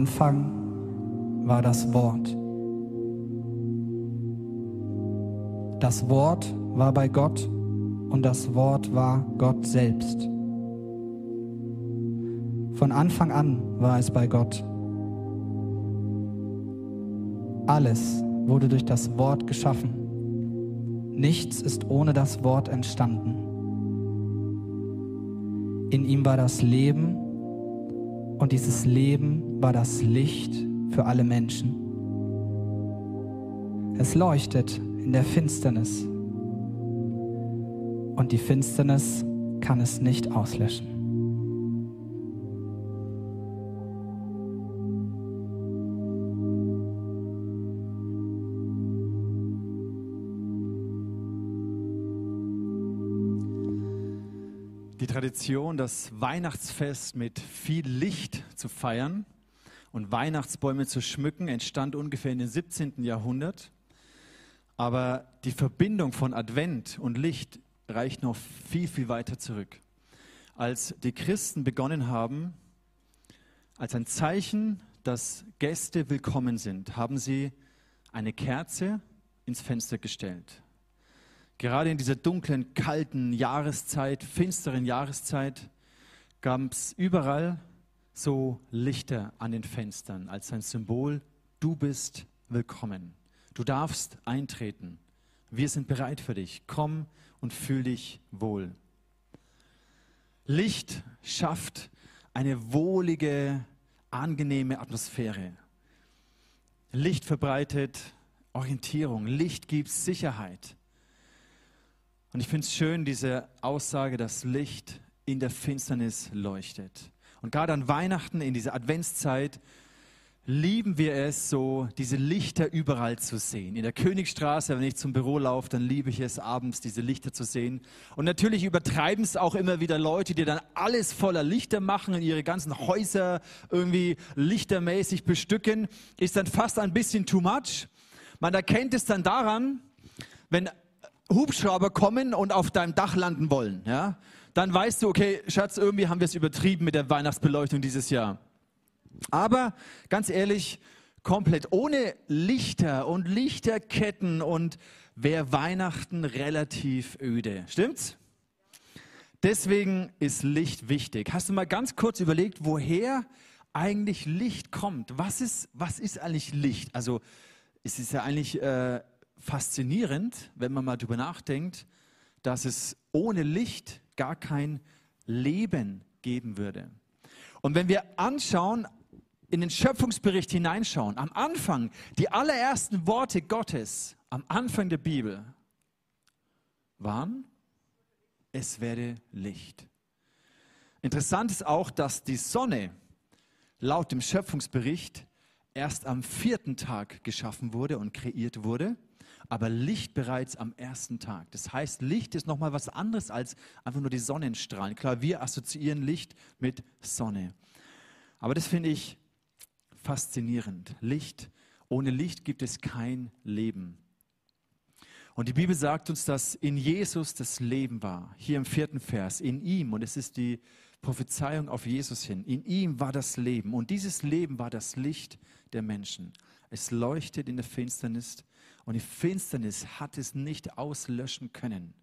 Anfang war das Wort. Das Wort war bei Gott und das Wort war Gott selbst. Von Anfang an war es bei Gott. Alles wurde durch das Wort geschaffen. Nichts ist ohne das Wort entstanden. In ihm war das Leben und dieses Leben war das Licht für alle Menschen. Es leuchtet in der Finsternis und die Finsternis kann es nicht auslöschen. Die Tradition, das Weihnachtsfest mit viel Licht zu feiern und Weihnachtsbäume zu schmücken, entstand ungefähr in den 17. Jahrhundert. Aber die Verbindung von Advent und Licht reicht noch viel, viel weiter zurück. Als die Christen begonnen haben, als ein Zeichen, dass Gäste willkommen sind, haben sie eine Kerze ins Fenster gestellt. Gerade in dieser dunklen, kalten Jahreszeit, finsteren Jahreszeit, gab es überall so Lichter an den Fenstern als ein Symbol, du bist willkommen. Du darfst eintreten. Wir sind bereit für dich. Komm und fühl dich wohl. Licht schafft eine wohlige, angenehme Atmosphäre. Licht verbreitet Orientierung. Licht gibt Sicherheit. Und ich finde es schön, diese Aussage, dass Licht in der Finsternis leuchtet. Und gerade an Weihnachten, in dieser Adventszeit, lieben wir es so, diese Lichter überall zu sehen. In der Königstraße, wenn ich zum Büro laufe, dann liebe ich es abends, diese Lichter zu sehen. Und natürlich übertreiben es auch immer wieder Leute, die dann alles voller Lichter machen und ihre ganzen Häuser irgendwie lichtermäßig bestücken. Ist dann fast ein bisschen too much. Man erkennt es dann daran, wenn Hubschrauber kommen und auf deinem Dach landen wollen, ja, dann weißt du, okay, Schatz, irgendwie haben wir es übertrieben mit der Weihnachtsbeleuchtung dieses Jahr. Aber ganz ehrlich, komplett ohne Lichter und Lichterketten und wäre Weihnachten relativ öde. Stimmt's? Deswegen ist Licht wichtig. Hast du mal ganz kurz überlegt, woher eigentlich Licht kommt? Was ist, was ist eigentlich Licht? Also es ist ja eigentlich äh, faszinierend, wenn man mal darüber nachdenkt, dass es ohne Licht gar kein Leben geben würde. Und wenn wir anschauen, in den Schöpfungsbericht hineinschauen, am Anfang, die allerersten Worte Gottes, am Anfang der Bibel, waren, es werde Licht. Interessant ist auch, dass die Sonne laut dem Schöpfungsbericht erst am vierten Tag geschaffen wurde und kreiert wurde, aber Licht bereits am ersten Tag. Das heißt, Licht ist nochmal was anderes als einfach nur die Sonnenstrahlen. Klar, wir assoziieren Licht mit Sonne. Aber das finde ich faszinierend. Licht, ohne Licht gibt es kein Leben. Und die Bibel sagt uns, dass in Jesus das Leben war. Hier im vierten Vers, in ihm, und es ist die Prophezeiung auf Jesus hin, in ihm war das Leben. Und dieses Leben war das Licht der Menschen. Es leuchtet in der Finsternis und die Finsternis hat es nicht auslöschen können.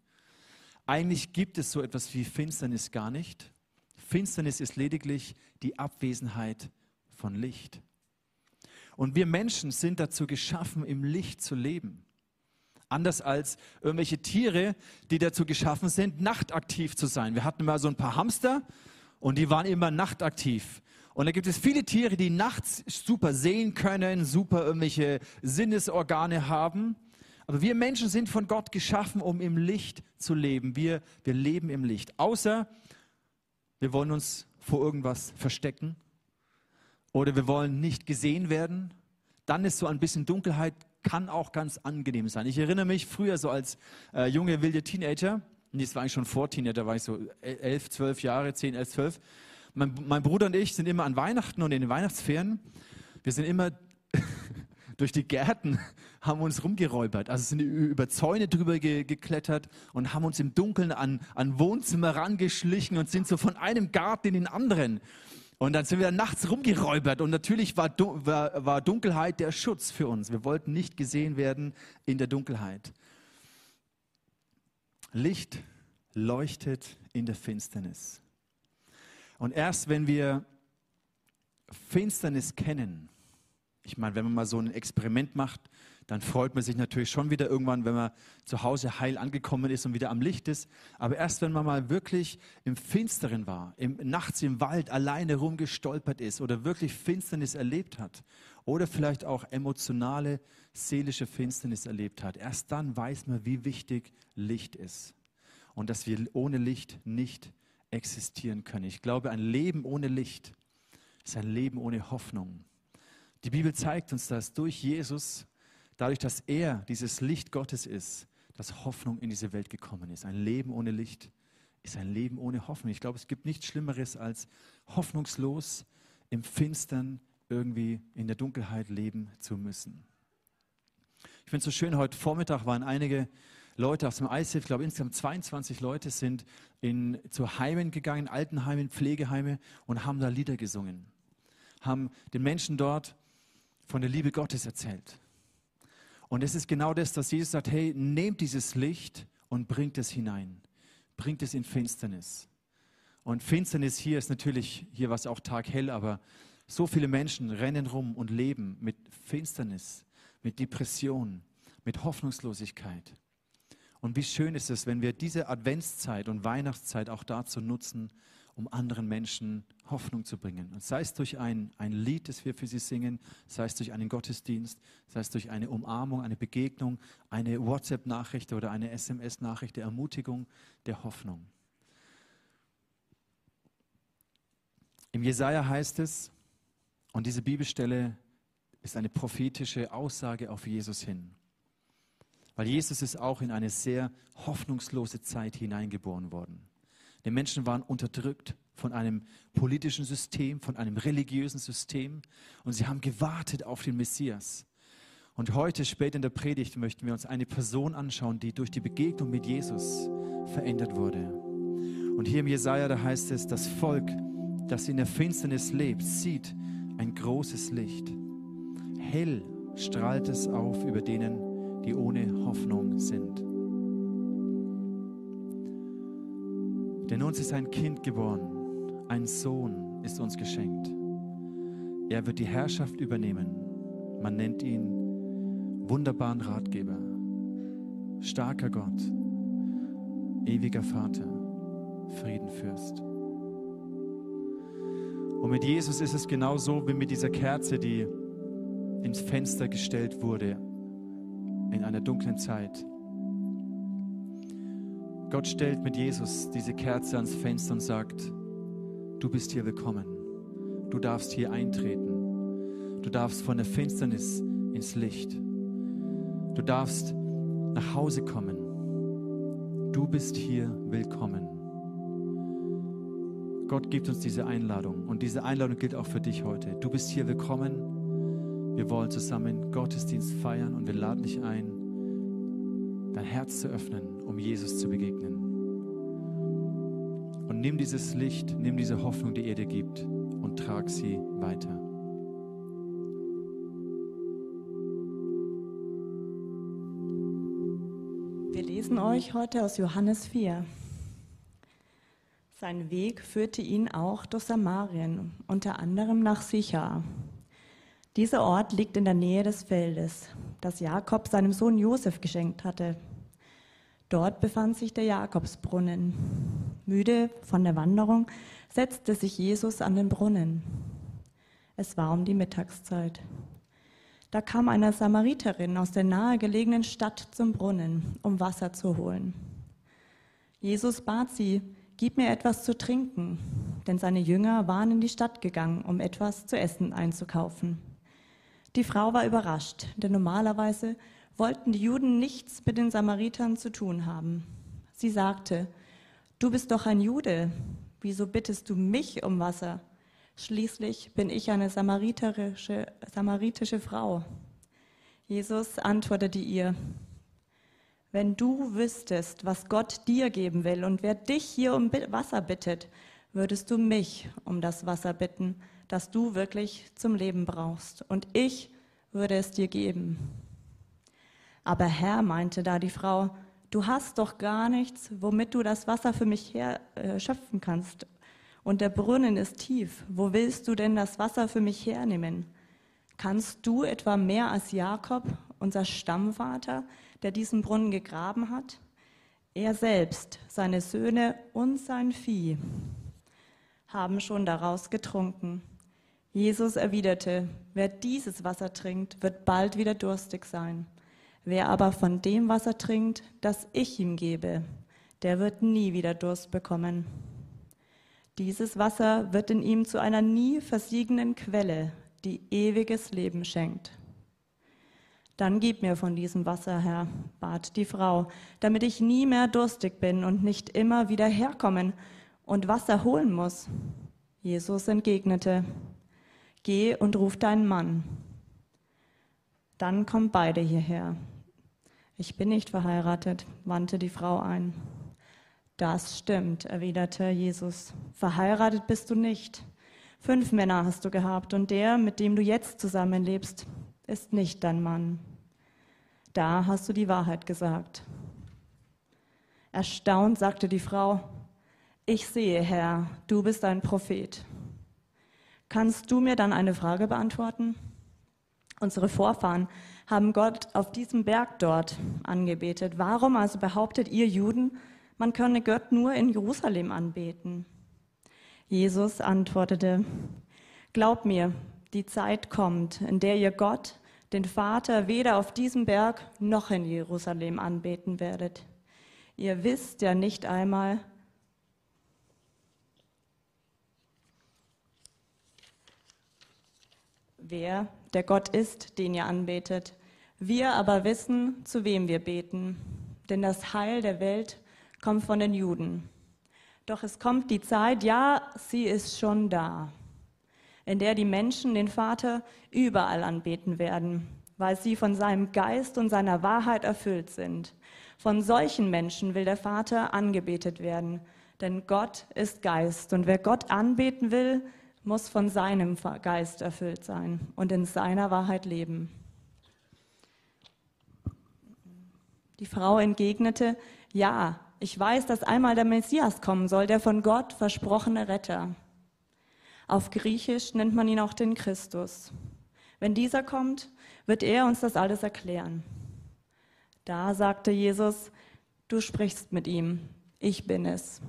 Eigentlich gibt es so etwas wie Finsternis gar nicht. Finsternis ist lediglich die Abwesenheit von Licht. Und wir Menschen sind dazu geschaffen, im Licht zu leben. Anders als irgendwelche Tiere, die dazu geschaffen sind, nachtaktiv zu sein. Wir hatten mal so ein paar Hamster und die waren immer nachtaktiv. Und da gibt es viele Tiere, die nachts super sehen können, super irgendwelche Sinnesorgane haben. Aber wir Menschen sind von Gott geschaffen, um im Licht zu leben. Wir, wir leben im Licht. Außer wir wollen uns vor irgendwas verstecken oder wir wollen nicht gesehen werden, dann ist so ein bisschen Dunkelheit, kann auch ganz angenehm sein. Ich erinnere mich früher so als äh, junge, wilde Teenager, und das war eigentlich schon vor Teenager, war ich so elf, zwölf Jahre, zehn, elf, zwölf. Mein, mein Bruder und ich sind immer an Weihnachten und in den Weihnachtsferien, wir sind immer durch die Gärten, haben uns rumgeräubert. Also sind über Zäune drüber ge geklettert und haben uns im Dunkeln an, an Wohnzimmer rangeschlichen und sind so von einem Garten in den anderen. Und dann sind wir nachts rumgeräubert und natürlich war, war, war Dunkelheit der Schutz für uns. Wir wollten nicht gesehen werden in der Dunkelheit. Licht leuchtet in der Finsternis. Und erst wenn wir Finsternis kennen, ich meine, wenn man mal so ein Experiment macht, dann freut man sich natürlich schon wieder irgendwann, wenn man zu Hause heil angekommen ist und wieder am Licht ist. Aber erst wenn man mal wirklich im Finsteren war, im, nachts im Wald alleine rumgestolpert ist oder wirklich Finsternis erlebt hat oder vielleicht auch emotionale, seelische Finsternis erlebt hat, erst dann weiß man, wie wichtig Licht ist und dass wir ohne Licht nicht existieren können. Ich glaube, ein Leben ohne Licht ist ein Leben ohne Hoffnung. Die Bibel zeigt uns, dass durch Jesus, dadurch, dass er dieses Licht Gottes ist, dass Hoffnung in diese Welt gekommen ist. Ein Leben ohne Licht ist ein Leben ohne Hoffnung. Ich glaube, es gibt nichts Schlimmeres als hoffnungslos im Finstern irgendwie in der Dunkelheit leben zu müssen. Ich finde es so schön, heute Vormittag waren einige Leute aus dem ISIF, ich glaube insgesamt 22 Leute sind in, zu Heimen gegangen, Altenheimen, Pflegeheime und haben da Lieder gesungen. Haben den Menschen dort von der Liebe Gottes erzählt. Und es ist genau das, dass Jesus sagt, hey, nehmt dieses Licht und bringt es hinein. Bringt es in Finsternis. Und Finsternis hier ist natürlich, hier war es auch taghell, aber so viele Menschen rennen rum und leben mit Finsternis, mit Depression, mit Hoffnungslosigkeit. Und wie schön ist es, wenn wir diese Adventszeit und Weihnachtszeit auch dazu nutzen, um anderen Menschen Hoffnung zu bringen. Und sei es durch ein, ein Lied, das wir für sie singen, sei es durch einen Gottesdienst, sei es durch eine Umarmung, eine Begegnung, eine WhatsApp-Nachricht oder eine SMS-Nachricht der Ermutigung, der Hoffnung. Im Jesaja heißt es, und diese Bibelstelle ist eine prophetische Aussage auf Jesus hin. Weil Jesus ist auch in eine sehr hoffnungslose Zeit hineingeboren worden. Die Menschen waren unterdrückt von einem politischen System, von einem religiösen System und sie haben gewartet auf den Messias. Und heute, spät in der Predigt, möchten wir uns eine Person anschauen, die durch die Begegnung mit Jesus verändert wurde. Und hier im Jesaja, da heißt es, das Volk, das in der Finsternis lebt, sieht ein großes Licht. Hell strahlt es auf über denen, die ohne Hoffnung sind. Denn uns ist ein Kind geboren, ein Sohn ist uns geschenkt. Er wird die Herrschaft übernehmen. Man nennt ihn wunderbaren Ratgeber, starker Gott, ewiger Vater, Friedenfürst. Und mit Jesus ist es genauso wie mit dieser Kerze, die ins Fenster gestellt wurde in einer dunklen Zeit. Gott stellt mit Jesus diese Kerze ans Fenster und sagt, du bist hier willkommen. Du darfst hier eintreten. Du darfst von der Finsternis ins Licht. Du darfst nach Hause kommen. Du bist hier willkommen. Gott gibt uns diese Einladung und diese Einladung gilt auch für dich heute. Du bist hier willkommen. Wir wollen zusammen Gottesdienst feiern und wir laden dich ein, dein Herz zu öffnen, um Jesus zu begegnen. Und nimm dieses Licht, nimm diese Hoffnung, die er dir gibt und trag sie weiter. Wir lesen euch heute aus Johannes 4. Sein Weg führte ihn auch durch Samarien, unter anderem nach Sichar. Dieser Ort liegt in der Nähe des Feldes, das Jakob seinem Sohn Josef geschenkt hatte. Dort befand sich der Jakobsbrunnen. Müde von der Wanderung setzte sich Jesus an den Brunnen. Es war um die Mittagszeit. Da kam eine Samariterin aus der nahegelegenen Stadt zum Brunnen, um Wasser zu holen. Jesus bat sie, gib mir etwas zu trinken, denn seine Jünger waren in die Stadt gegangen, um etwas zu essen einzukaufen. Die Frau war überrascht, denn normalerweise wollten die Juden nichts mit den Samaritern zu tun haben. Sie sagte, du bist doch ein Jude, wieso bittest du mich um Wasser? Schließlich bin ich eine samariterische, samaritische Frau. Jesus antwortete ihr, wenn du wüsstest, was Gott dir geben will und wer dich hier um Wasser bittet, würdest du mich um das Wasser bitten, das du wirklich zum Leben brauchst, und ich würde es dir geben. Aber Herr, meinte da die Frau, du hast doch gar nichts, womit du das Wasser für mich her, äh, schöpfen kannst. Und der Brunnen ist tief. Wo willst du denn das Wasser für mich hernehmen? Kannst du etwa mehr als Jakob, unser Stammvater, der diesen Brunnen gegraben hat? Er selbst, seine Söhne und sein Vieh haben schon daraus getrunken. Jesus erwiderte, wer dieses Wasser trinkt, wird bald wieder durstig sein. Wer aber von dem Wasser trinkt, das ich ihm gebe, der wird nie wieder Durst bekommen. Dieses Wasser wird in ihm zu einer nie versiegenden Quelle, die ewiges Leben schenkt. Dann gib mir von diesem Wasser, Herr, bat die Frau, damit ich nie mehr durstig bin und nicht immer wieder herkommen und Wasser holen muss. Jesus entgegnete, Geh und ruf deinen Mann. Dann kommen beide hierher. Ich bin nicht verheiratet, wandte die Frau ein. Das stimmt, erwiderte Jesus. Verheiratet bist du nicht. Fünf Männer hast du gehabt und der, mit dem du jetzt zusammenlebst, ist nicht dein Mann. Da hast du die Wahrheit gesagt. Erstaunt sagte die Frau, ich sehe, Herr, du bist ein Prophet. Kannst du mir dann eine Frage beantworten? Unsere Vorfahren haben Gott auf diesem Berg dort angebetet. Warum also behauptet ihr Juden, man könne Gott nur in Jerusalem anbeten? Jesus antwortete, Glaub mir, die Zeit kommt, in der ihr Gott, den Vater, weder auf diesem Berg noch in Jerusalem anbeten werdet. Ihr wisst ja nicht einmal, wer der Gott ist, den ihr anbetet. Wir aber wissen, zu wem wir beten, denn das Heil der Welt kommt von den Juden. Doch es kommt die Zeit, ja, sie ist schon da, in der die Menschen den Vater überall anbeten werden, weil sie von seinem Geist und seiner Wahrheit erfüllt sind. Von solchen Menschen will der Vater angebetet werden, denn Gott ist Geist und wer Gott anbeten will, muss von seinem Geist erfüllt sein und in seiner Wahrheit leben. Die Frau entgegnete, ja, ich weiß, dass einmal der Messias kommen soll, der von Gott versprochene Retter. Auf Griechisch nennt man ihn auch den Christus. Wenn dieser kommt, wird er uns das alles erklären. Da sagte Jesus, du sprichst mit ihm, ich bin es.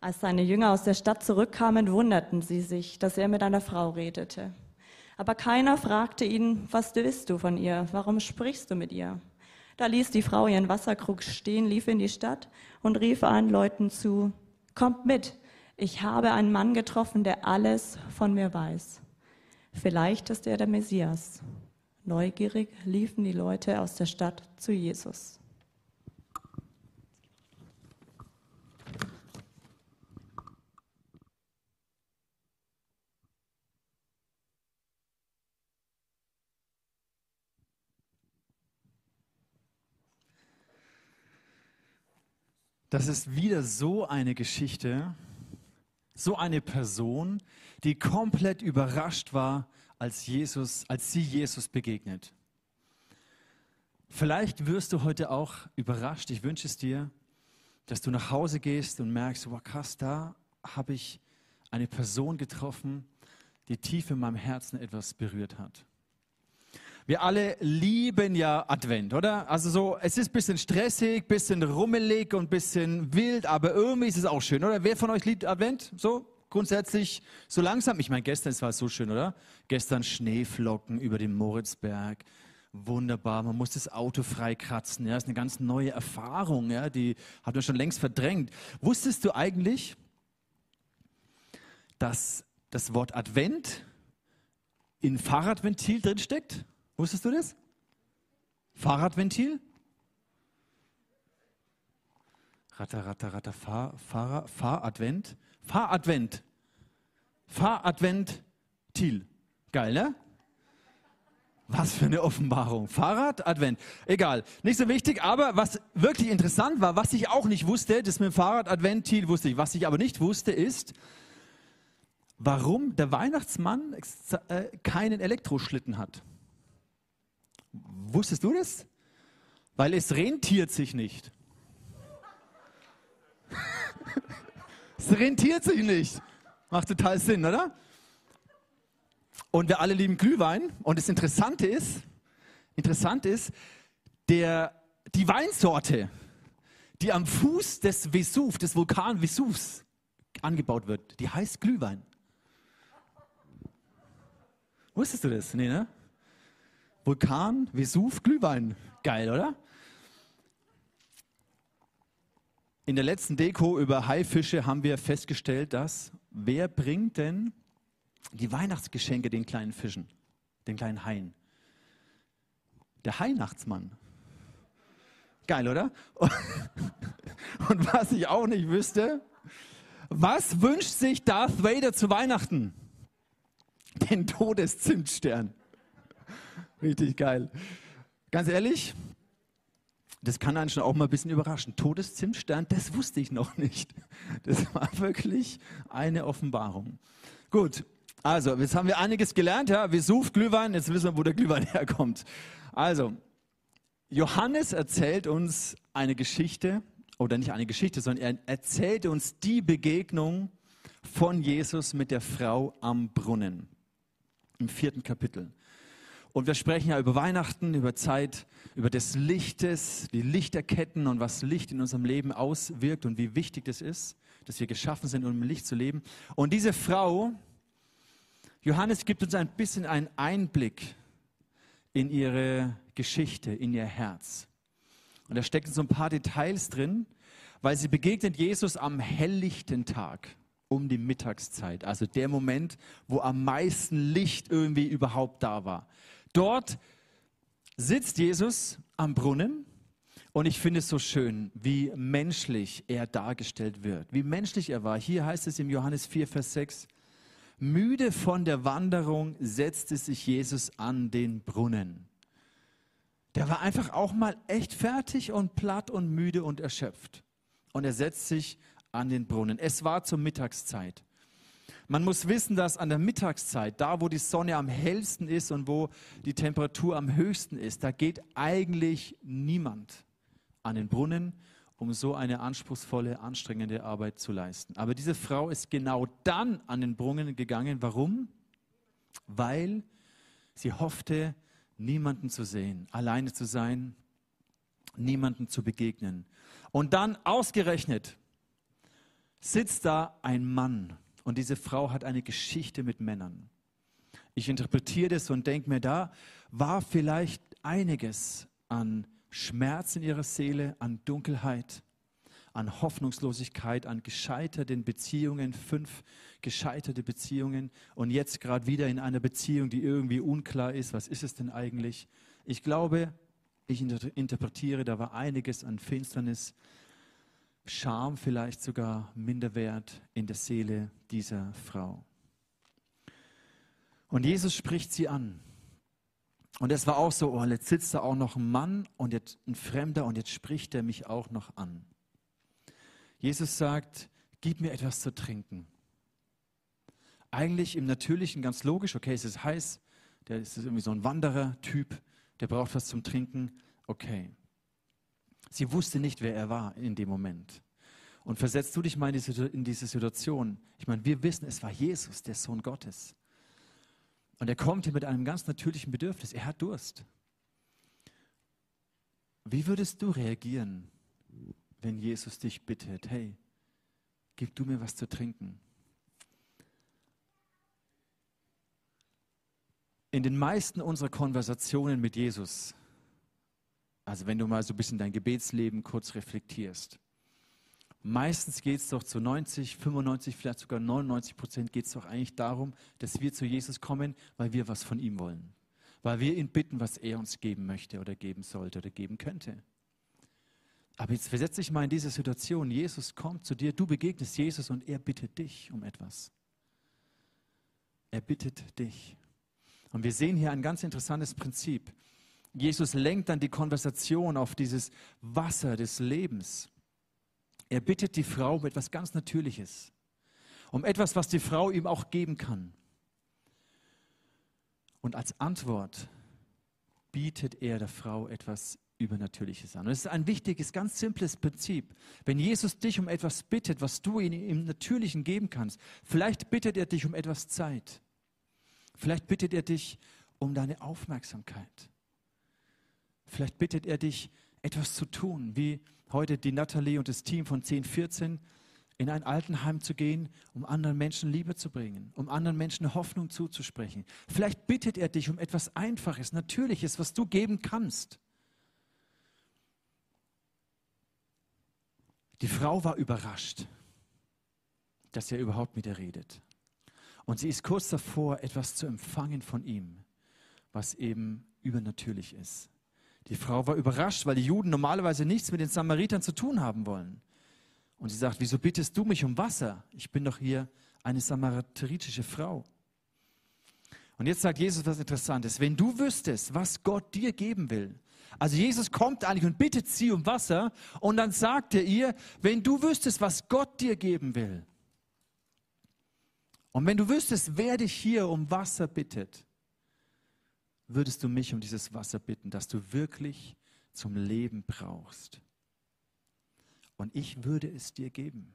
Als seine Jünger aus der Stadt zurückkamen, wunderten sie sich, dass er mit einer Frau redete. Aber keiner fragte ihn, was willst du von ihr? Warum sprichst du mit ihr? Da ließ die Frau ihren Wasserkrug stehen, lief in die Stadt und rief allen Leuten zu, kommt mit, ich habe einen Mann getroffen, der alles von mir weiß. Vielleicht ist er der Messias. Neugierig liefen die Leute aus der Stadt zu Jesus. Das ist wieder so eine Geschichte, so eine Person, die komplett überrascht war, als Jesus, als sie Jesus begegnet. Vielleicht wirst du heute auch überrascht. Ich wünsche es dir, dass du nach Hause gehst und merkst, wow, krass, da habe ich eine Person getroffen, die tief in meinem Herzen etwas berührt hat. Wir alle lieben ja Advent, oder? Also so, es ist ein bisschen stressig, ein bisschen rummelig und ein bisschen wild, aber irgendwie ist es auch schön, oder? Wer von euch liebt Advent? So grundsätzlich so langsam? Ich meine, gestern es war so schön, oder? Gestern Schneeflocken über dem Moritzberg. Wunderbar, man muss das Auto freikratzen. Ja, das ist eine ganz neue Erfahrung, ja, die hat man schon längst verdrängt. Wusstest du eigentlich, dass das Wort Advent in Fahrradventil drinsteckt? Wusstest du das? Fahrradventil? Ratter, ratter, ratter, Fahr, Fahrer, Fahradvent. Fahradvent. Fahradventil. Geil, ne? Was für eine Offenbarung. Fahrrad, Advent. Egal. Nicht so wichtig, aber was wirklich interessant war, was ich auch nicht wusste, das mit dem Fahrrad, Advent, Thiel wusste ich. Was ich aber nicht wusste, ist, warum der Weihnachtsmann äh, keinen Elektroschlitten hat. Wusstest du das? Weil es rentiert sich nicht. es rentiert sich nicht. Macht total Sinn, oder? Und wir alle lieben Glühwein. Und das Interessante ist, interessant ist, der, die Weinsorte, die am Fuß des Vesuv, des Vulkan Vesuvs angebaut wird, die heißt Glühwein. Wusstest du das? Nee, ne? Vulkan, Vesuv, Glühwein. Geil, oder? In der letzten Deko über Haifische haben wir festgestellt, dass wer bringt denn die Weihnachtsgeschenke den kleinen Fischen, den kleinen Haien? Der Weihnachtsmann. Geil, oder? Und was ich auch nicht wüsste, was wünscht sich Darth Vader zu Weihnachten? Den Todeszimtstern. Richtig geil. Ganz ehrlich, das kann einen schon auch mal ein bisschen überraschen. Todeszimtstern, das wusste ich noch nicht. Das war wirklich eine Offenbarung. Gut, also, jetzt haben wir einiges gelernt. Ja? Vesuv, Glühwein, jetzt wissen wir, wo der Glühwein herkommt. Also, Johannes erzählt uns eine Geschichte, oder nicht eine Geschichte, sondern er erzählt uns die Begegnung von Jesus mit der Frau am Brunnen im vierten Kapitel. Und wir sprechen ja über Weihnachten, über Zeit, über des Lichtes, die Lichterketten und was Licht in unserem Leben auswirkt und wie wichtig das ist, dass wir geschaffen sind, um im Licht zu leben. Und diese Frau, Johannes gibt uns ein bisschen einen Einblick in ihre Geschichte, in ihr Herz. Und da stecken so ein paar Details drin, weil sie begegnet Jesus am helllichten Tag um die Mittagszeit, also der Moment, wo am meisten Licht irgendwie überhaupt da war. Dort sitzt Jesus am Brunnen und ich finde es so schön, wie menschlich er dargestellt wird, wie menschlich er war. Hier heißt es im Johannes 4, Vers 6, müde von der Wanderung setzte sich Jesus an den Brunnen. Der war einfach auch mal echt fertig und platt und müde und erschöpft. Und er setzt sich an den Brunnen. Es war zur Mittagszeit. Man muss wissen, dass an der Mittagszeit, da wo die Sonne am hellsten ist und wo die Temperatur am höchsten ist, da geht eigentlich niemand an den Brunnen, um so eine anspruchsvolle, anstrengende Arbeit zu leisten. Aber diese Frau ist genau dann an den Brunnen gegangen. Warum? Weil sie hoffte, niemanden zu sehen, alleine zu sein, niemanden zu begegnen. Und dann ausgerechnet sitzt da ein Mann und diese Frau hat eine Geschichte mit Männern. Ich interpretiere das und denke mir, da war vielleicht einiges an Schmerz in ihrer Seele, an Dunkelheit, an Hoffnungslosigkeit, an gescheiterten Beziehungen, fünf gescheiterte Beziehungen und jetzt gerade wieder in einer Beziehung, die irgendwie unklar ist, was ist es denn eigentlich? Ich glaube, ich interpretiere, da war einiges an Finsternis, Scham vielleicht sogar Minderwert in der Seele dieser Frau. Und Jesus spricht sie an. Und es war auch so, oh, jetzt sitzt da auch noch ein Mann und jetzt ein Fremder und jetzt spricht er mich auch noch an. Jesus sagt, gib mir etwas zu trinken. Eigentlich im Natürlichen ganz logisch, okay, es ist heiß, der ist irgendwie so ein Wanderer-Typ, der braucht was zum Trinken, okay. Sie wusste nicht, wer er war in dem Moment. Und versetzt du dich mal in diese Situation. Ich meine, wir wissen, es war Jesus, der Sohn Gottes. Und er kommt hier mit einem ganz natürlichen Bedürfnis. Er hat Durst. Wie würdest du reagieren, wenn Jesus dich bittet, hey, gib du mir was zu trinken? In den meisten unserer Konversationen mit Jesus also wenn du mal so ein bisschen dein Gebetsleben kurz reflektierst. Meistens geht es doch zu 90, 95, vielleicht sogar 99 Prozent geht es doch eigentlich darum, dass wir zu Jesus kommen, weil wir was von ihm wollen. Weil wir ihn bitten, was er uns geben möchte oder geben sollte oder geben könnte. Aber jetzt versetze dich mal in diese Situation. Jesus kommt zu dir, du begegnest Jesus und er bittet dich um etwas. Er bittet dich. Und wir sehen hier ein ganz interessantes Prinzip. Jesus lenkt dann die Konversation auf dieses Wasser des Lebens. Er bittet die Frau um etwas ganz Natürliches, um etwas, was die Frau ihm auch geben kann. Und als Antwort bietet er der Frau etwas Übernatürliches an. Und es ist ein wichtiges, ganz simples Prinzip. Wenn Jesus dich um etwas bittet, was du ihm im Natürlichen geben kannst, vielleicht bittet er dich um etwas Zeit. Vielleicht bittet er dich um deine Aufmerksamkeit. Vielleicht bittet er dich, etwas zu tun, wie heute die Nathalie und das Team von 1014 in ein Altenheim zu gehen, um anderen Menschen Liebe zu bringen, um anderen Menschen Hoffnung zuzusprechen. Vielleicht bittet er dich um etwas Einfaches, Natürliches, was du geben kannst. Die Frau war überrascht, dass er überhaupt mit ihr redet. Und sie ist kurz davor, etwas zu empfangen von ihm, was eben übernatürlich ist. Die Frau war überrascht, weil die Juden normalerweise nichts mit den Samaritern zu tun haben wollen. Und sie sagt, wieso bittest du mich um Wasser? Ich bin doch hier eine samaritanische Frau. Und jetzt sagt Jesus was Interessantes. Wenn du wüsstest, was Gott dir geben will, also Jesus kommt eigentlich und bittet sie um Wasser und dann sagt er ihr, wenn du wüsstest, was Gott dir geben will, und wenn du wüsstest, wer dich hier um Wasser bittet, würdest du mich um dieses Wasser bitten, das du wirklich zum Leben brauchst. Und ich würde es dir geben.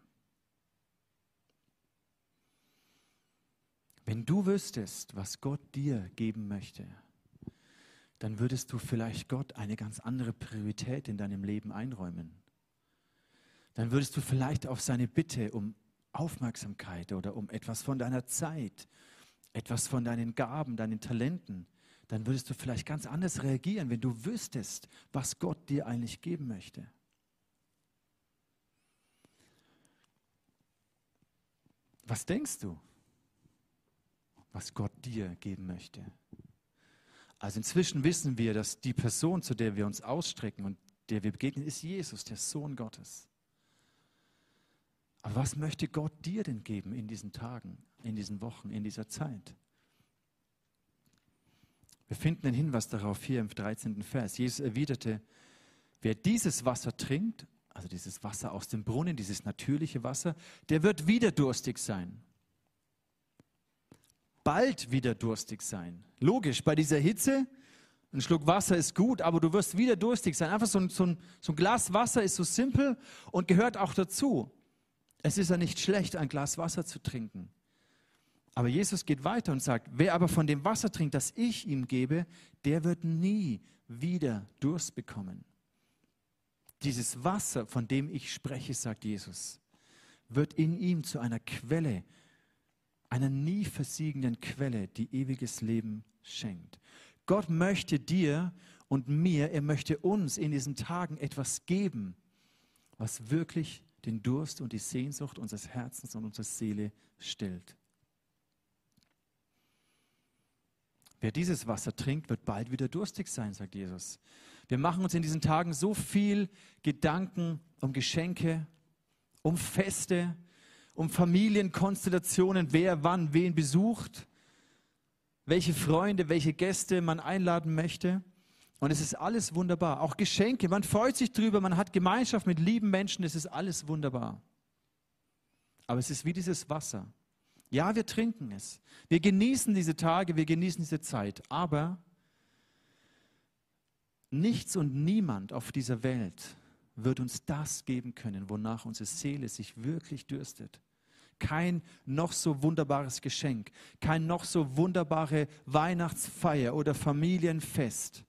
Wenn du wüsstest, was Gott dir geben möchte, dann würdest du vielleicht Gott eine ganz andere Priorität in deinem Leben einräumen. Dann würdest du vielleicht auf seine Bitte um Aufmerksamkeit oder um etwas von deiner Zeit, etwas von deinen Gaben, deinen Talenten, dann würdest du vielleicht ganz anders reagieren, wenn du wüsstest, was Gott dir eigentlich geben möchte. Was denkst du, was Gott dir geben möchte? Also inzwischen wissen wir, dass die Person, zu der wir uns ausstrecken und der wir begegnen, ist Jesus, der Sohn Gottes. Aber was möchte Gott dir denn geben in diesen Tagen, in diesen Wochen, in dieser Zeit? Wir finden einen Hinweis darauf hier im 13. Vers. Jesus erwiderte, wer dieses Wasser trinkt, also dieses Wasser aus dem Brunnen, dieses natürliche Wasser, der wird wieder durstig sein. Bald wieder durstig sein. Logisch, bei dieser Hitze, ein Schluck Wasser ist gut, aber du wirst wieder durstig sein. Einfach so ein, so ein, so ein Glas Wasser ist so simpel und gehört auch dazu. Es ist ja nicht schlecht, ein Glas Wasser zu trinken. Aber Jesus geht weiter und sagt, wer aber von dem Wasser trinkt, das ich ihm gebe, der wird nie wieder Durst bekommen. Dieses Wasser, von dem ich spreche, sagt Jesus, wird in ihm zu einer Quelle, einer nie versiegenden Quelle, die ewiges Leben schenkt. Gott möchte dir und mir, er möchte uns in diesen Tagen etwas geben, was wirklich den Durst und die Sehnsucht unseres Herzens und unserer Seele stillt. Wer dieses Wasser trinkt, wird bald wieder durstig sein, sagt Jesus. Wir machen uns in diesen Tagen so viel Gedanken um Geschenke, um Feste, um Familienkonstellationen, wer wann wen besucht, welche Freunde, welche Gäste man einladen möchte. Und es ist alles wunderbar. Auch Geschenke, man freut sich drüber, man hat Gemeinschaft mit lieben Menschen, es ist alles wunderbar. Aber es ist wie dieses Wasser. Ja, wir trinken es. Wir genießen diese Tage, wir genießen diese Zeit. Aber nichts und niemand auf dieser Welt wird uns das geben können, wonach unsere Seele sich wirklich dürstet. Kein noch so wunderbares Geschenk, kein noch so wunderbare Weihnachtsfeier oder Familienfest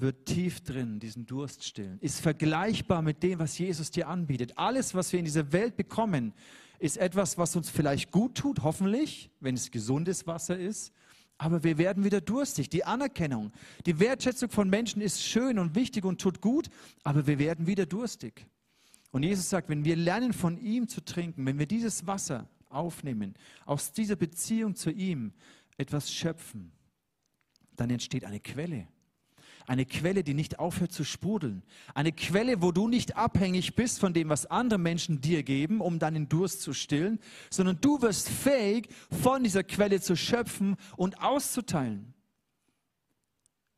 wird tief drin diesen Durst stillen, ist vergleichbar mit dem, was Jesus dir anbietet. Alles, was wir in dieser Welt bekommen, ist etwas, was uns vielleicht gut tut, hoffentlich, wenn es gesundes Wasser ist. Aber wir werden wieder durstig. Die Anerkennung, die Wertschätzung von Menschen ist schön und wichtig und tut gut, aber wir werden wieder durstig. Und Jesus sagt, wenn wir lernen von ihm zu trinken, wenn wir dieses Wasser aufnehmen, aus dieser Beziehung zu ihm etwas schöpfen, dann entsteht eine Quelle. Eine Quelle, die nicht aufhört zu sprudeln. Eine Quelle, wo du nicht abhängig bist von dem, was andere Menschen dir geben, um deinen Durst zu stillen, sondern du wirst fähig, von dieser Quelle zu schöpfen und auszuteilen.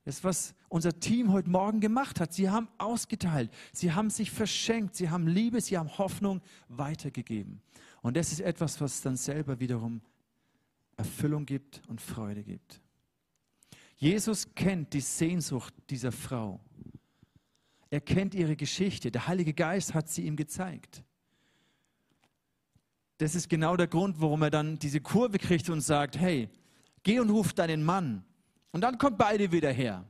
Das ist, was unser Team heute Morgen gemacht hat. Sie haben ausgeteilt, sie haben sich verschenkt, sie haben Liebe, sie haben Hoffnung weitergegeben. Und das ist etwas, was dann selber wiederum Erfüllung gibt und Freude gibt. Jesus kennt die Sehnsucht dieser Frau. Er kennt ihre Geschichte. Der Heilige Geist hat sie ihm gezeigt. Das ist genau der Grund, warum er dann diese Kurve kriegt und sagt, hey, geh und ruf deinen Mann. Und dann kommt beide wieder her.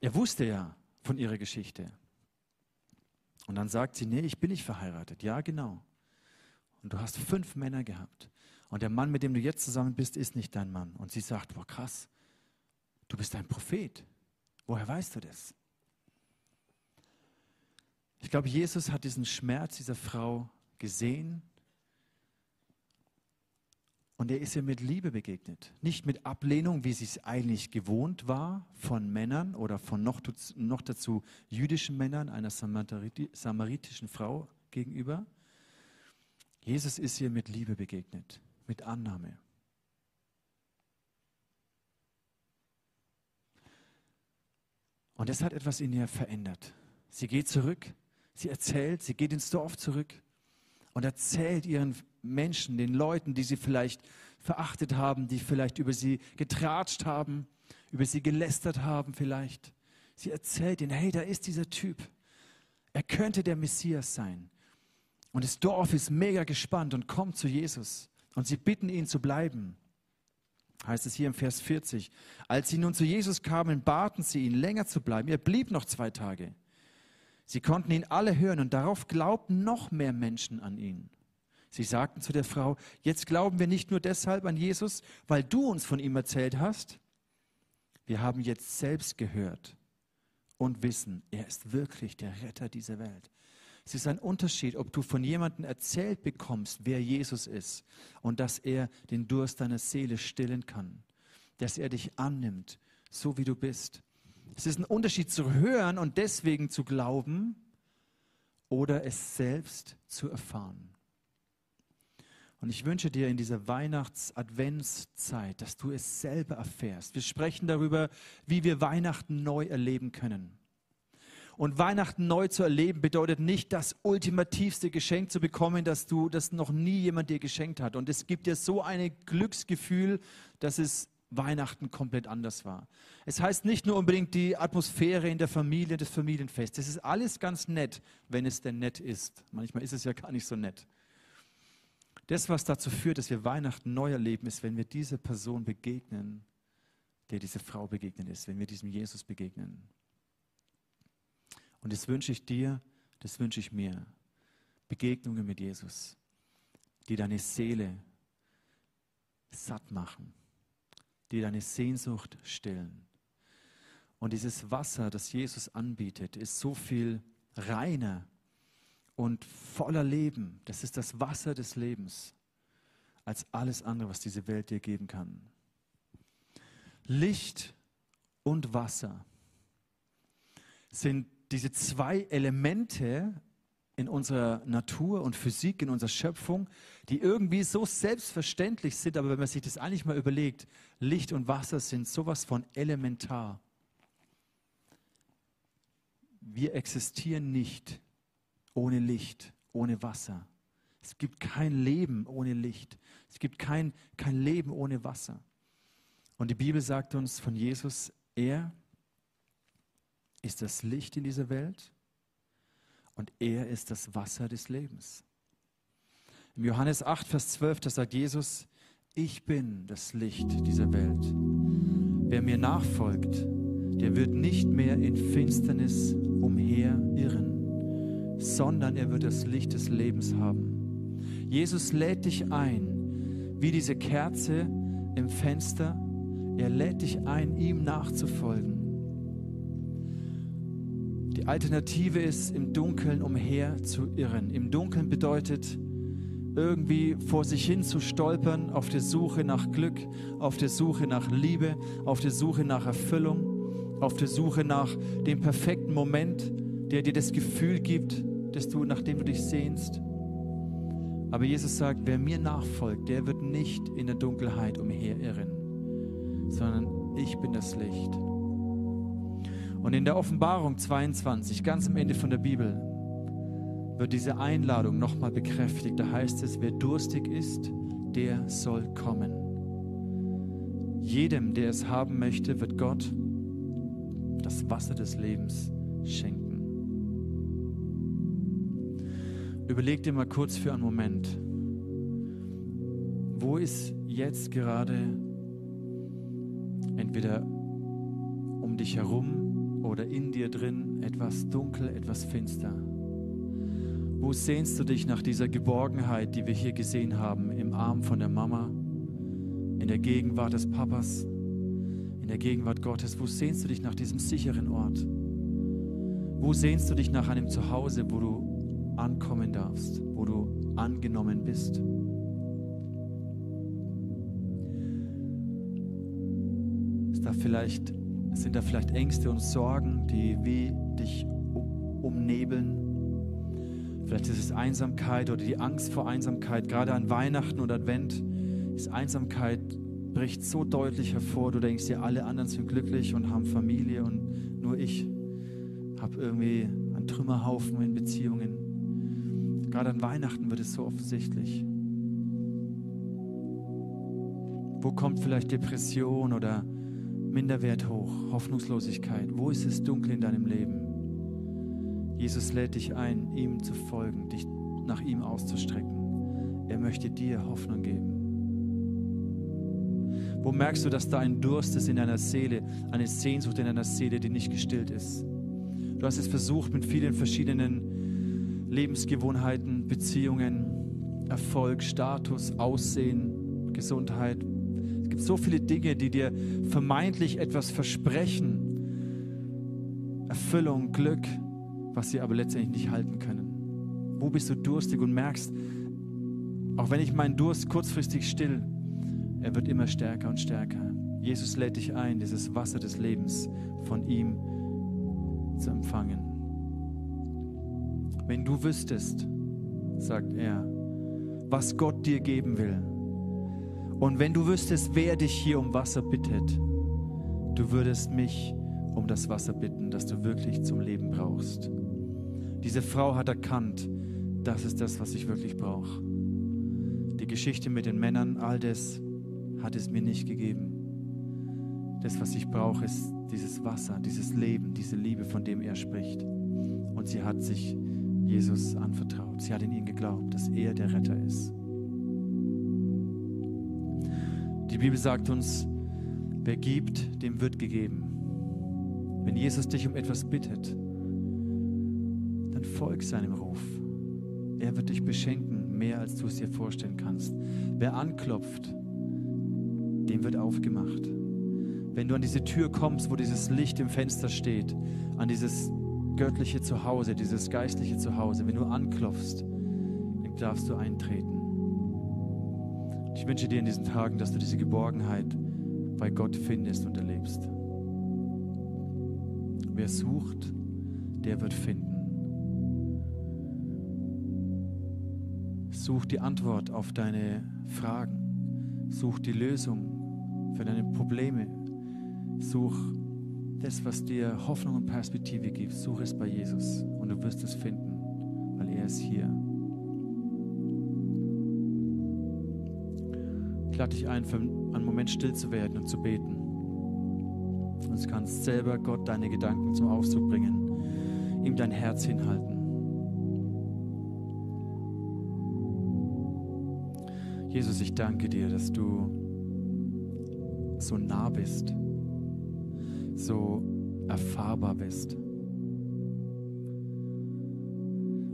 Er wusste ja von ihrer Geschichte. Und dann sagt sie, nee, ich bin nicht verheiratet. Ja, genau. Und du hast fünf Männer gehabt. Und der Mann, mit dem du jetzt zusammen bist, ist nicht dein Mann. Und sie sagt, boah, krass, du bist ein Prophet. Woher weißt du das? Ich glaube, Jesus hat diesen Schmerz dieser Frau gesehen und er ist ihr mit Liebe begegnet. Nicht mit Ablehnung, wie sie es eigentlich gewohnt war von Männern oder von noch, noch dazu jüdischen Männern, einer samaritischen Frau gegenüber. Jesus ist ihr mit Liebe begegnet, mit Annahme. Und das hat etwas in ihr verändert. Sie geht zurück, sie erzählt, sie geht ins Dorf zurück und erzählt ihren Menschen, den Leuten, die sie vielleicht verachtet haben, die vielleicht über sie getratscht haben, über sie gelästert haben vielleicht. Sie erzählt ihnen, hey, da ist dieser Typ. Er könnte der Messias sein. Und das Dorf ist mega gespannt und kommt zu Jesus. Und sie bitten ihn zu bleiben. Heißt es hier im Vers 40. Als sie nun zu Jesus kamen, baten sie ihn, länger zu bleiben. Er blieb noch zwei Tage. Sie konnten ihn alle hören und darauf glaubten noch mehr Menschen an ihn. Sie sagten zu der Frau, jetzt glauben wir nicht nur deshalb an Jesus, weil du uns von ihm erzählt hast. Wir haben jetzt selbst gehört und wissen, er ist wirklich der Retter dieser Welt. Es ist ein Unterschied, ob du von jemandem erzählt bekommst, wer Jesus ist und dass er den Durst deiner Seele stillen kann, dass er dich annimmt, so wie du bist. Es ist ein Unterschied zu hören und deswegen zu glauben oder es selbst zu erfahren. Und ich wünsche dir in dieser Weihnachts-Adventszeit, dass du es selber erfährst. Wir sprechen darüber, wie wir Weihnachten neu erleben können. Und Weihnachten neu zu erleben bedeutet nicht, das ultimativste Geschenk zu bekommen, das du, das noch nie jemand dir geschenkt hat. Und es gibt dir so ein Glücksgefühl, dass es Weihnachten komplett anders war. Es heißt nicht nur unbedingt die Atmosphäre in der Familie, das Familienfest. Das ist alles ganz nett, wenn es denn nett ist. Manchmal ist es ja gar nicht so nett. Das, was dazu führt, dass wir Weihnachten neu erleben, ist, wenn wir dieser Person begegnen, der diese Frau begegnet ist, wenn wir diesem Jesus begegnen. Und das wünsche ich dir, das wünsche ich mir. Begegnungen mit Jesus, die deine Seele satt machen, die deine Sehnsucht stillen. Und dieses Wasser, das Jesus anbietet, ist so viel reiner und voller Leben. Das ist das Wasser des Lebens als alles andere, was diese Welt dir geben kann. Licht und Wasser sind diese zwei Elemente in unserer Natur und Physik, in unserer Schöpfung, die irgendwie so selbstverständlich sind, aber wenn man sich das eigentlich mal überlegt, Licht und Wasser sind sowas von elementar. Wir existieren nicht ohne Licht, ohne Wasser. Es gibt kein Leben ohne Licht. Es gibt kein, kein Leben ohne Wasser. Und die Bibel sagt uns von Jesus, er ist das Licht in dieser Welt und er ist das Wasser des Lebens. Im Johannes 8, Vers 12, da sagt Jesus, ich bin das Licht dieser Welt. Wer mir nachfolgt, der wird nicht mehr in Finsternis umherirren sondern er wird das Licht des Lebens haben. Jesus lädt dich ein, wie diese Kerze im Fenster. Er lädt dich ein, ihm nachzufolgen. Die Alternative ist, im Dunkeln umher zu irren. Im Dunkeln bedeutet, irgendwie vor sich hin zu stolpern, auf der Suche nach Glück, auf der Suche nach Liebe, auf der Suche nach Erfüllung, auf der Suche nach dem perfekten Moment, der dir das Gefühl gibt, dass du, nachdem du dich sehnst. Aber Jesus sagt, wer mir nachfolgt, der wird nicht in der Dunkelheit umherirren, sondern ich bin das Licht. Und in der Offenbarung 22, ganz am Ende von der Bibel, wird diese Einladung nochmal bekräftigt. Da heißt es, wer durstig ist, der soll kommen. Jedem, der es haben möchte, wird Gott das Wasser des Lebens schenken. Überleg dir mal kurz für einen Moment, wo ist jetzt gerade entweder um dich herum oder in dir drin etwas dunkel, etwas finster? Wo sehnst du dich nach dieser Geborgenheit, die wir hier gesehen haben, im Arm von der Mama, in der Gegenwart des Papas, in der Gegenwart Gottes? Wo sehnst du dich nach diesem sicheren Ort? Wo sehnst du dich nach einem Zuhause, wo du ankommen darfst, wo du angenommen bist? Ist da vielleicht, sind da vielleicht Ängste und Sorgen, die wie dich umnebeln? Vielleicht ist es Einsamkeit oder die Angst vor Einsamkeit. Gerade an Weihnachten und Advent ist Einsamkeit bricht so deutlich hervor. Du denkst dir, alle anderen sind glücklich und haben Familie und nur ich habe irgendwie einen Trümmerhaufen in Beziehungen. Gerade an Weihnachten wird es so offensichtlich. Wo kommt vielleicht Depression oder Minderwert hoch, Hoffnungslosigkeit? Wo ist es dunkel in deinem Leben? Jesus lädt dich ein, ihm zu folgen, dich nach ihm auszustrecken. Er möchte dir Hoffnung geben. Wo merkst du, dass da ein Durst ist in deiner Seele, eine Sehnsucht in deiner Seele, die nicht gestillt ist? Du hast es versucht mit vielen verschiedenen Lebensgewohnheiten, Beziehungen, Erfolg, Status, Aussehen, Gesundheit. Gibt so viele Dinge, die dir vermeintlich etwas versprechen. Erfüllung, Glück, was sie aber letztendlich nicht halten können? Wo bist du durstig und merkst, auch wenn ich meinen Durst kurzfristig still, er wird immer stärker und stärker. Jesus lädt dich ein, dieses Wasser des Lebens von ihm zu empfangen. Wenn du wüsstest, sagt er, was Gott dir geben will, und wenn du wüsstest, wer dich hier um Wasser bittet, du würdest mich um das Wasser bitten, das du wirklich zum Leben brauchst. Diese Frau hat erkannt, das ist das, was ich wirklich brauche. Die Geschichte mit den Männern, all das hat es mir nicht gegeben. Das, was ich brauche, ist dieses Wasser, dieses Leben, diese Liebe, von dem er spricht. Und sie hat sich Jesus anvertraut. Sie hat in ihn geglaubt, dass er der Retter ist. Bibel sagt uns, wer gibt, dem wird gegeben. Wenn Jesus dich um etwas bittet, dann folg seinem Ruf. Er wird dich beschenken, mehr als du es dir vorstellen kannst. Wer anklopft, dem wird aufgemacht. Wenn du an diese Tür kommst, wo dieses Licht im Fenster steht, an dieses göttliche Zuhause, dieses geistliche Zuhause, wenn du anklopfst, dann darfst du eintreten. Ich wünsche dir in diesen Tagen, dass du diese Geborgenheit bei Gott findest und erlebst. Wer sucht, der wird finden. Such die Antwort auf deine Fragen. Such die Lösung für deine Probleme. Such das, was dir Hoffnung und Perspektive gibt. Such es bei Jesus und du wirst es finden, weil er ist hier. Lade dich ein, für einen Moment still zu werden und zu beten. Und du kannst selber Gott deine Gedanken zum Ausdruck bringen, ihm dein Herz hinhalten. Jesus, ich danke dir, dass du so nah bist, so erfahrbar bist.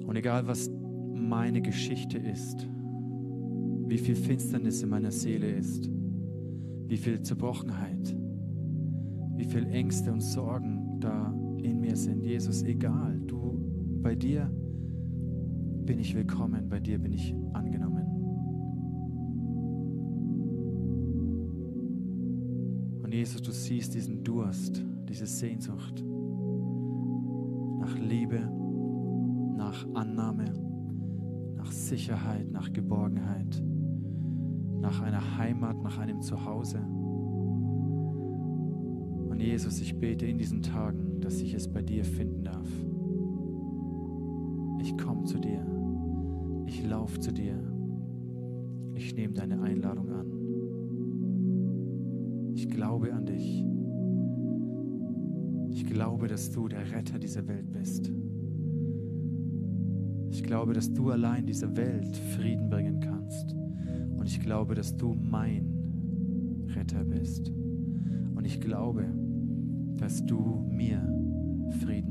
Und egal was meine Geschichte ist, wie viel Finsternis in meiner Seele ist, wie viel Zerbrochenheit, wie viel Ängste und Sorgen da in mir sind. Jesus, egal, du, bei dir bin ich willkommen, bei dir bin ich angenommen. Und Jesus, du siehst diesen Durst, diese Sehnsucht nach Liebe, nach Annahme, nach Sicherheit, nach Geborgenheit nach einer Heimat, nach einem Zuhause. Und Jesus, ich bete in diesen Tagen, dass ich es bei dir finden darf. Ich komme zu dir. Ich laufe zu dir. Ich nehme deine Einladung an. Ich glaube an dich. Ich glaube, dass du der Retter dieser Welt bist. Ich glaube, dass du allein dieser Welt Frieden bringen kannst. Und ich glaube, dass du mein Retter bist. Und ich glaube, dass du mir Frieden.